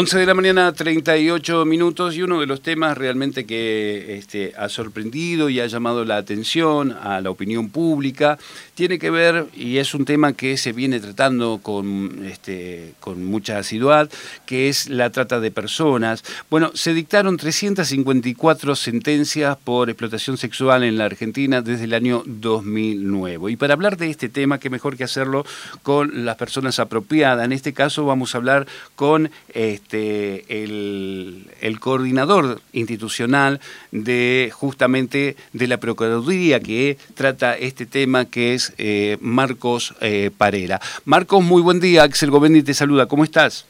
11 de la mañana, 38 minutos, y uno de los temas realmente que este, ha sorprendido y ha llamado la atención a la opinión pública tiene que ver, y es un tema que se viene tratando con, este, mucha asiduidad, que es la trata de personas. Bueno, se dictaron 354 sentencias por explotación sexual en la Argentina desde el año 2009. Y para hablar de este tema, qué mejor que hacerlo con las personas apropiadas. En este caso vamos a hablar con... Este, este, el, coordinador institucional de justamente de la Procuraduría que trata este tema, que es eh, Marcos eh, Parera. Marcos, muy buen día. Axel Govendi te saluda. ¿Cómo estás?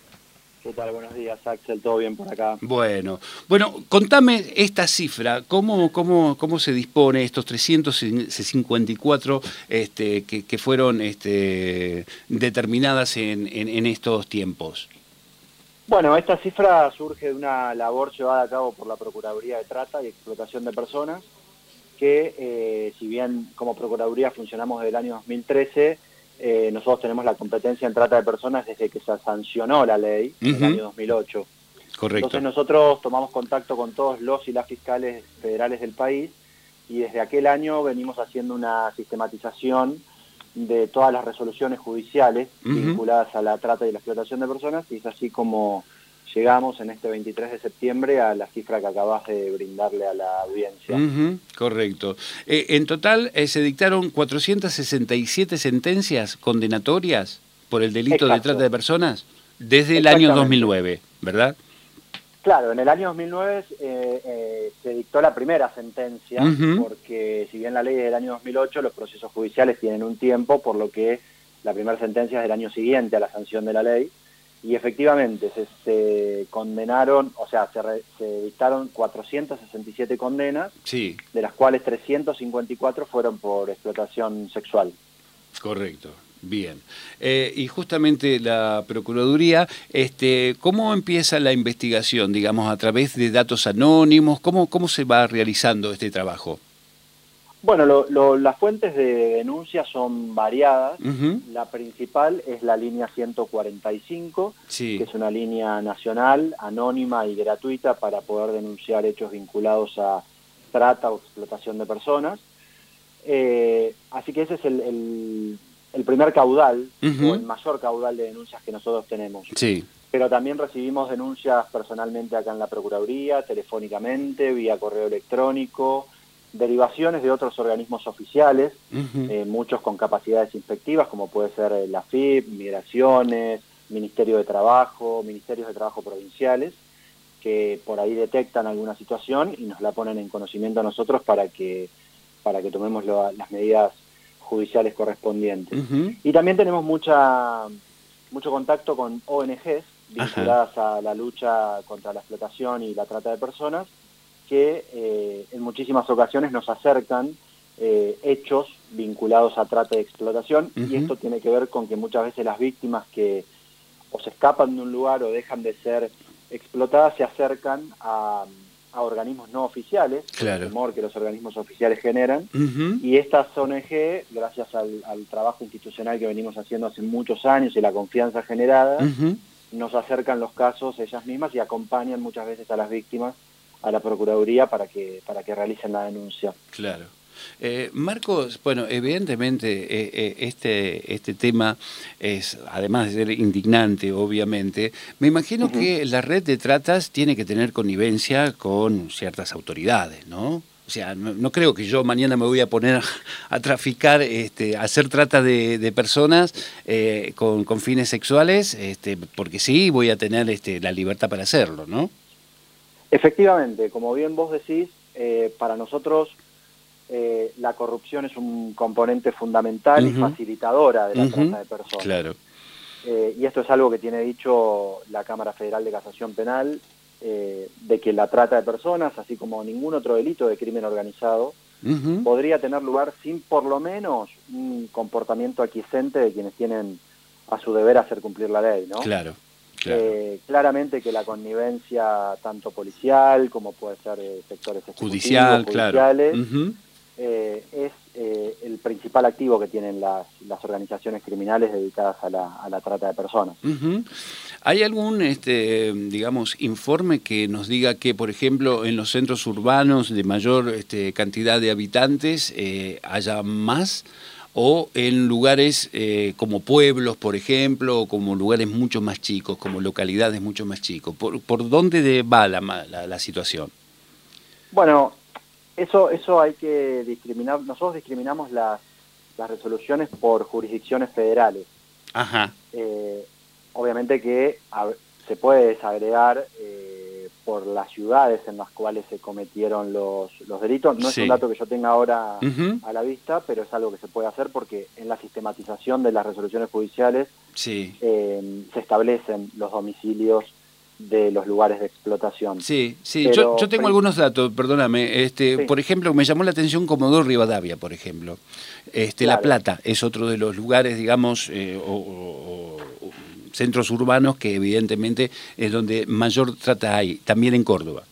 ¿Qué tal? Buenos días, Axel. ¿Todo bien por acá? Bueno, bueno, contame esta cifra. ¿Cómo, cómo, cómo se dispone estos 354 este, que, que fueron este, determinadas en, en estos tiempos? Bueno, esta cifra surge de una labor llevada a cabo por la Procuraduría de Trata y Explotación de Personas, que eh, si bien como Procuraduría funcionamos desde el año 2013, eh, nosotros tenemos la competencia en trata de personas desde que se sancionó la ley en el año 2008. Correcto. Entonces nosotros tomamos contacto con todos los y las fiscales federales del país y desde aquel año venimos haciendo una sistematización de todas las resoluciones judiciales vinculadas a la trata y la explotación de personas y es así como llegamos en este 23 de septiembre a la cifra que acabas de brindarle a la audiencia. correcto. Eh, en total eh, se dictaron 467 sentencias condenatorias por el delito de trata de personas desde el año 2009, ¿verdad? Claro, en el año 2009 eh, eh, se dictó la primera sentencia, porque si bien la ley es del año 2008, los procesos judiciales tienen un tiempo, por lo que la primera sentencia es del año siguiente a la sanción de la ley, y efectivamente se, condenaron, o sea, se, se, dictaron 467 condenas, sí. de las cuales 354 fueron por explotación sexual. Correcto. Bien. Eh, y justamente la Procuraduría, este, ¿cómo empieza la investigación? Digamos, a través de datos anónimos, ¿cómo, cómo se va realizando este trabajo? Bueno, las fuentes de denuncia son variadas. La principal es la línea 145, que es una línea nacional, anónima y gratuita para poder denunciar hechos vinculados a trata o explotación de personas. Eh, así que ese es el el primer caudal o el mayor caudal de denuncias que nosotros tenemos. Sí. Pero también recibimos denuncias personalmente acá en la Procuraduría, telefónicamente, vía correo electrónico, derivaciones de otros organismos oficiales, eh, muchos con capacidades inspectivas, como puede ser eh, la FIP, Migraciones, Ministerio de Trabajo, Ministerios de Trabajo provinciales, que por ahí detectan alguna situación y nos la ponen en conocimiento a nosotros para que, para que tomemos las medidas judiciales correspondientes. Y también tenemos mucha mucho contacto con ONGs vinculadas a la lucha contra la explotación y la trata de personas, que eh, en muchísimas ocasiones nos acercan eh, hechos vinculados a trata y explotación, y esto tiene que ver con que muchas veces las víctimas que o se escapan de un lugar o dejan de ser explotadas se acercan a a organismos no oficiales, claro. el temor que los organismos oficiales generan, y estas ONG, gracias al, trabajo institucional que venimos haciendo hace muchos años y la confianza generada, nos acercan los casos ellas mismas y acompañan muchas veces a las víctimas a la Procuraduría para que, para que realicen la denuncia. Claro. Eh, Marcos, bueno, evidentemente eh, eh, este, este tema es, además de ser indignante, obviamente, me imagino que la red de tratas tiene que tener connivencia con ciertas autoridades, ¿no? O sea, no, creo que yo mañana me voy a poner a, traficar, este, a hacer trata de, personas con, con, fines sexuales, este, porque sí voy a tener este, la libertad para hacerlo, ¿no? Efectivamente, como bien vos decís, para nosotros eh, la corrupción es un componente fundamental y facilitadora de la trata de personas. Claro. Eh, y esto es algo que tiene dicho la Cámara Federal de Casación Penal de que la trata de personas, así como ningún otro delito de crimen organizado, podría tener lugar sin por lo menos un comportamiento aquiescente de quienes tienen a su deber hacer cumplir la ley, ¿no? Claro. Eh, claramente que la connivencia tanto policial como puede ser de sectores judicial, judiciales eh, es eh, el principal activo que tienen las, las organizaciones criminales dedicadas a la, a la trata de personas. ¿Hay algún, este, digamos, informe que nos diga que, por ejemplo, en los centros urbanos de mayor este, cantidad de habitantes haya más? o en lugares eh, como pueblos, por ejemplo, o como lugares mucho más chicos, como localidades mucho más chicos. ¿Por, por dónde va la, la, situación? Bueno, eso, eso hay que discriminar. Nosotros discriminamos las, las resoluciones por jurisdicciones federales. Ajá. Eh, obviamente que se puede desagregar eh, por las ciudades en las cuales se cometieron los, los delitos. No es un dato que yo tenga ahora a la vista, pero es algo que se puede hacer porque en la sistematización de las resoluciones judiciales eh, se establecen los domicilios de los lugares de explotación. Sí, sí, yo, tengo algunos datos, perdóname. Este, Por ejemplo, me llamó la atención Comodoro Rivadavia, por ejemplo. Este, La Plata es otro de los lugares, digamos, eh, o centros urbanos que evidentemente es donde mayor trata hay, también en Córdoba.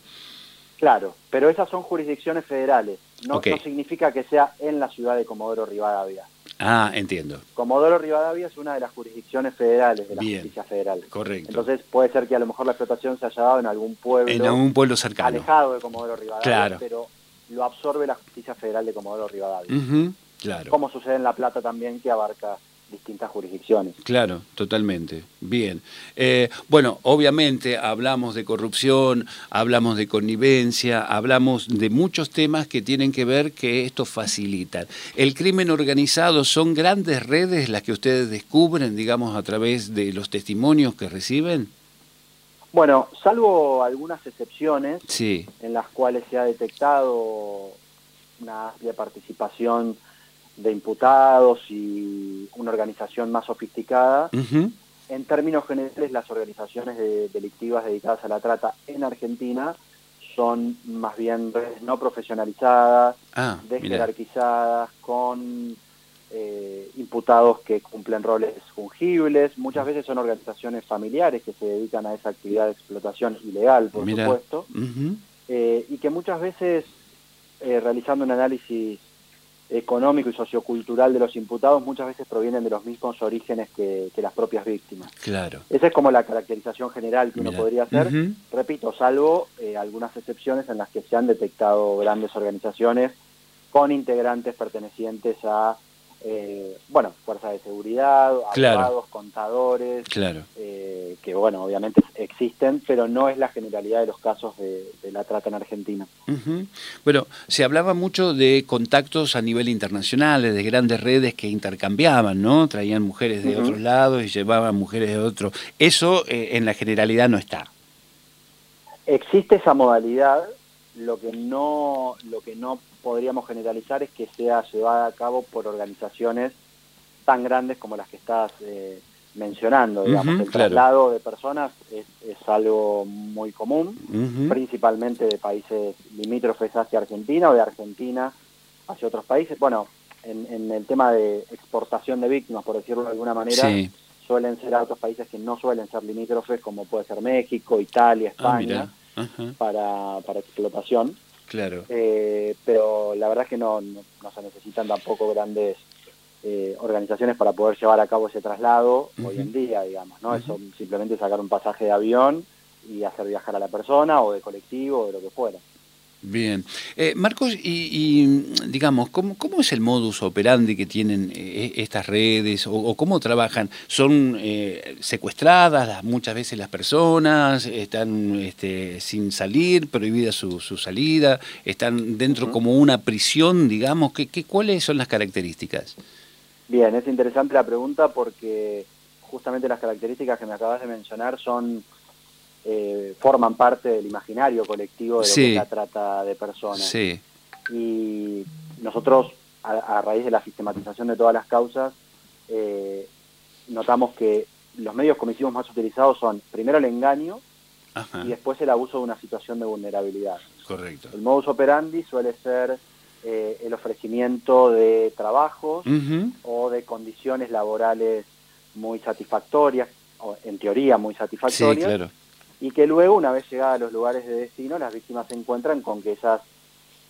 Claro, pero esas son jurisdicciones federales, no, significa que sea en la ciudad de Comodoro Rivadavia. Ah, entiendo. Comodoro Rivadavia es una de las jurisdicciones federales de la justicia federal. Correcto. Entonces puede ser que a lo mejor la explotación se haya dado en algún pueblo. En algún pueblo cercano. Alejado de Comodoro Rivadavia, pero lo absorbe la justicia federal de Comodoro Rivadavia. claro. Como sucede en La Plata también, que abarca distintas jurisdicciones. Claro, totalmente. Bien. Eh, bueno, obviamente hablamos de corrupción, hablamos de connivencia, hablamos de muchos temas que tienen que ver que esto facilita. El crimen organizado son grandes redes las que ustedes descubren, digamos, a través de los testimonios que reciben. Bueno, salvo algunas excepciones sí. en las cuales se ha detectado una amplia participación de imputados y una organización más sofisticada. En términos generales, las organizaciones delictivas dedicadas a la trata en Argentina son más bien redes no profesionalizadas, ah, desjerarquizadas, con eh, imputados que cumplen roles fungibles. Muchas veces son organizaciones familiares que se dedican a esa actividad de explotación ilegal, por supuesto, eh, y que muchas veces, eh, realizando un análisis económico y sociocultural de los imputados muchas veces provienen de los mismos orígenes que, las propias víctimas. Claro. Esa es como la caracterización general que uno podría hacer, repito, salvo eh, algunas excepciones en las que se han detectado grandes organizaciones con integrantes pertenecientes a eh, bueno, fuerzas de seguridad, abogados, contadores, claro. Eh, que bueno, obviamente existen, pero no es la generalidad de los casos de, la trata en Argentina. Bueno, se hablaba mucho de contactos a nivel internacional, de grandes redes que intercambiaban, ¿no? Traían mujeres de otros lados y llevaban mujeres de otros. Eso eh, en la generalidad no está. Existe esa modalidad, lo que no, lo que no podríamos generalizar es que sea llevada a cabo por organizaciones tan grandes como las que estás eh, mencionando. Digamos. el traslado de personas es, algo muy común, principalmente de países limítrofes hacia Argentina o de Argentina hacia otros países. Bueno, en, el tema de exportación de víctimas, por decirlo de alguna manera, suelen ser a otros países que no suelen ser limítrofes, como puede ser México, Italia, ah, España, para, para explotación. Claro. Eh, pero la verdad es que no, no, se necesitan tampoco grandes eh, organizaciones para poder llevar a cabo ese traslado hoy en día, digamos, ¿no? Eso simplemente sacar un pasaje de avión y hacer viajar a la persona o de colectivo o de lo que fuera. Bien. Eh, Marcos, y, digamos, ¿cómo, ¿cómo, es el modus operandi que tienen eh, estas redes o, cómo trabajan? ¿Son eh, secuestradas muchas veces las personas? ¿Están este, sin salir, prohibida su, su, salida? ¿Están dentro como una prisión, digamos? ¿Qué, qué, cuáles son las características? Bien, es interesante la pregunta porque justamente las características que me acabas de mencionar son eh, forman parte del imaginario colectivo de lo que la trata de personas. Y nosotros, a, raíz de la sistematización de todas las causas, eh, notamos que los medios comisivos más utilizados son, primero, el engaño y después el abuso de una situación de vulnerabilidad. Correcto. El modus operandi suele ser eh, el ofrecimiento de trabajos o de condiciones laborales muy satisfactorias, o en teoría muy satisfactorias, y que luego, una vez llegadas a los lugares de destino, las víctimas se encuentran con que esas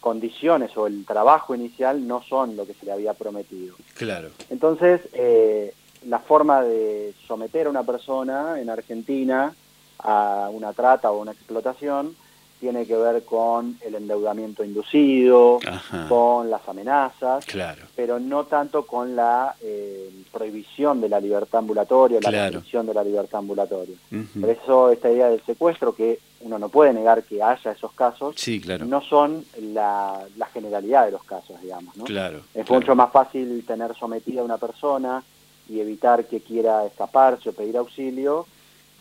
condiciones o el trabajo inicial no son lo que se le había prometido. Claro. Entonces, eh, la forma de someter a una persona en Argentina a una trata o una explotación tiene que ver con el endeudamiento inducido, con las amenazas, pero no tanto con la eh, prohibición de la libertad ambulatoria, la restricción de la libertad ambulatoria. Por eso esta idea del secuestro, que uno no puede negar que haya esos casos, no son la, generalidad de los casos, digamos. ¿no? es mucho más fácil tener sometida a una persona y evitar que quiera escaparse o pedir auxilio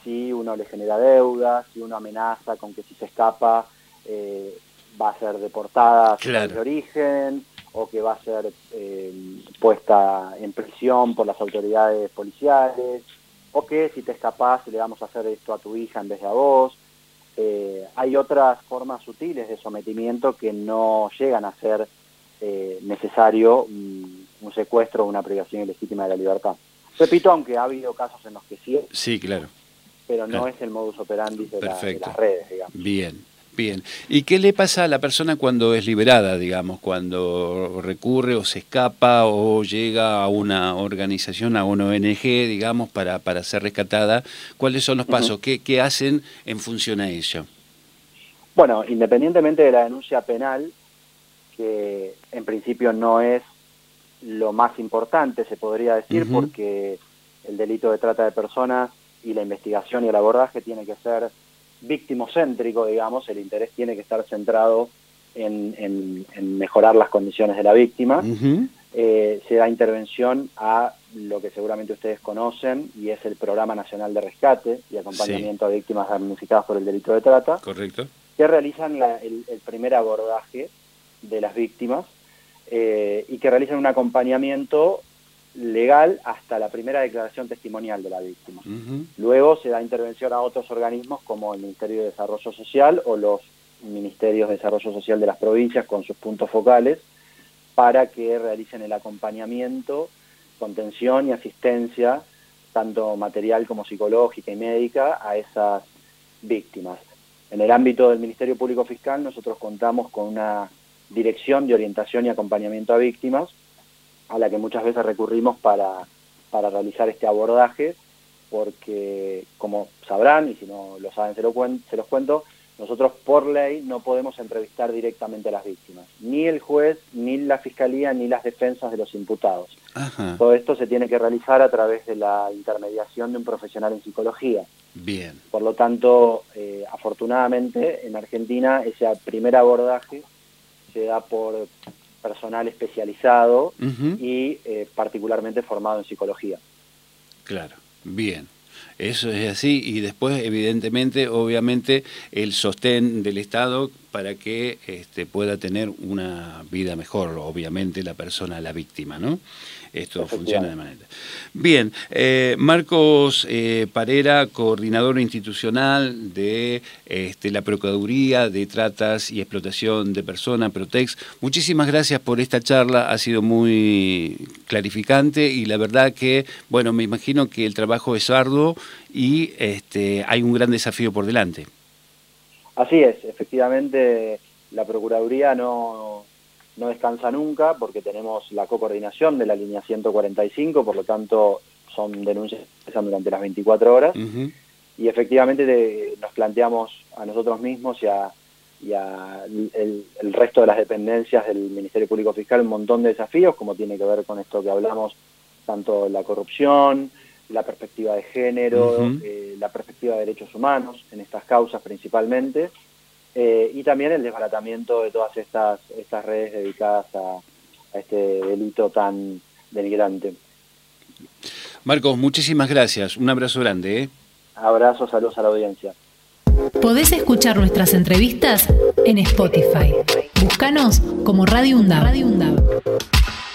si uno le genera deudas, si uno amenaza con que si se escapa eh, va a ser deportada a su de origen o que va a ser eh, puesta en prisión por las autoridades policiales o que si te escapas le vamos a hacer esto a tu hija en vez de a vos. Eh, hay otras formas sutiles de sometimiento que no llegan a ser necesario un, un secuestro o una privación ilegítima de la libertad. Repito, aunque ha habido casos en los que sí. Sí, claro pero no es el modus operandi de, las redes, digamos. Bien. Bien. ¿Y qué le pasa a la persona cuando es liberada, digamos, cuando recurre o se escapa o llega a una organización, a una ONG, digamos, para, para ser rescatada? ¿Cuáles son los pasos? ¿Qué, ¿Qué, hacen en función a ello? Bueno, independientemente de la denuncia penal, que en principio no es lo más importante, se podría decir, porque el delito de trata de personas y la investigación y el abordaje tiene que ser víctimocéntrico, digamos, el interés tiene que estar centrado en, mejorar las condiciones de la víctima. Eh, se da intervención a lo que seguramente ustedes conocen y es el Programa Nacional de Rescate y Acompañamiento a Víctimas damnificadas por el delito de trata. Correcto. Que realizan el, primer abordaje de las víctimas eh, y que realizan un acompañamiento legal hasta la primera declaración testimonial de la víctima. Luego se da intervención a otros organismos como el Ministerio de Desarrollo Social o los Ministerios de Desarrollo Social de las provincias con sus puntos focales para que realicen el acompañamiento, contención y asistencia, tanto material como psicológica y médica, a esas víctimas. En el ámbito del Ministerio Público Fiscal nosotros contamos con una dirección de orientación y acompañamiento a víctimas a la que muchas veces recurrimos para, para realizar este abordaje, porque como sabrán, y si no lo saben se, lo se los cuento, nosotros por ley no podemos entrevistar directamente a las víctimas, ni el juez, ni la fiscalía, ni las defensas de los imputados. Todo esto se tiene que realizar a través de la intermediación de un profesional en psicología. Bien. Por lo tanto, eh, afortunadamente en Argentina ese primer abordaje se da por personal especializado y eh, particularmente formado en psicología. Claro, bien. Eso es así y después evidentemente, obviamente, el sostén del Estado para que este, pueda tener una vida mejor, obviamente, la persona, la víctima, ¿no? Esto funciona de manera. Bien, eh, Marcos eh, Parera, coordinador institucional de este, la Procuraduría de Tratas y Explotación de Personas, Protex, muchísimas gracias por esta charla, ha sido muy clarificante y la verdad que, bueno, me imagino que el trabajo es arduo y este, hay un gran desafío por delante. Así es, efectivamente la Procuraduría no, no descansa nunca porque tenemos la co-coordinación de la línea 145, por lo tanto son denuncias que durante las 24 horas. Y efectivamente nos planteamos a nosotros mismos y a, el, resto de las dependencias del Ministerio Público Fiscal un montón de desafíos como tiene que ver con esto que hablamos, tanto la corrupción, la perspectiva de género, eh, la perspectiva de derechos humanos en estas causas principalmente, eh, y también el desbaratamiento de todas estas, estas redes dedicadas a, este delito tan denigrante. Marcos, muchísimas gracias. Un abrazo grande. ¿eh? Abrazo, saludos a la audiencia. Podés escuchar nuestras entrevistas en Spotify. Búscanos como Radio Radio UNDAV.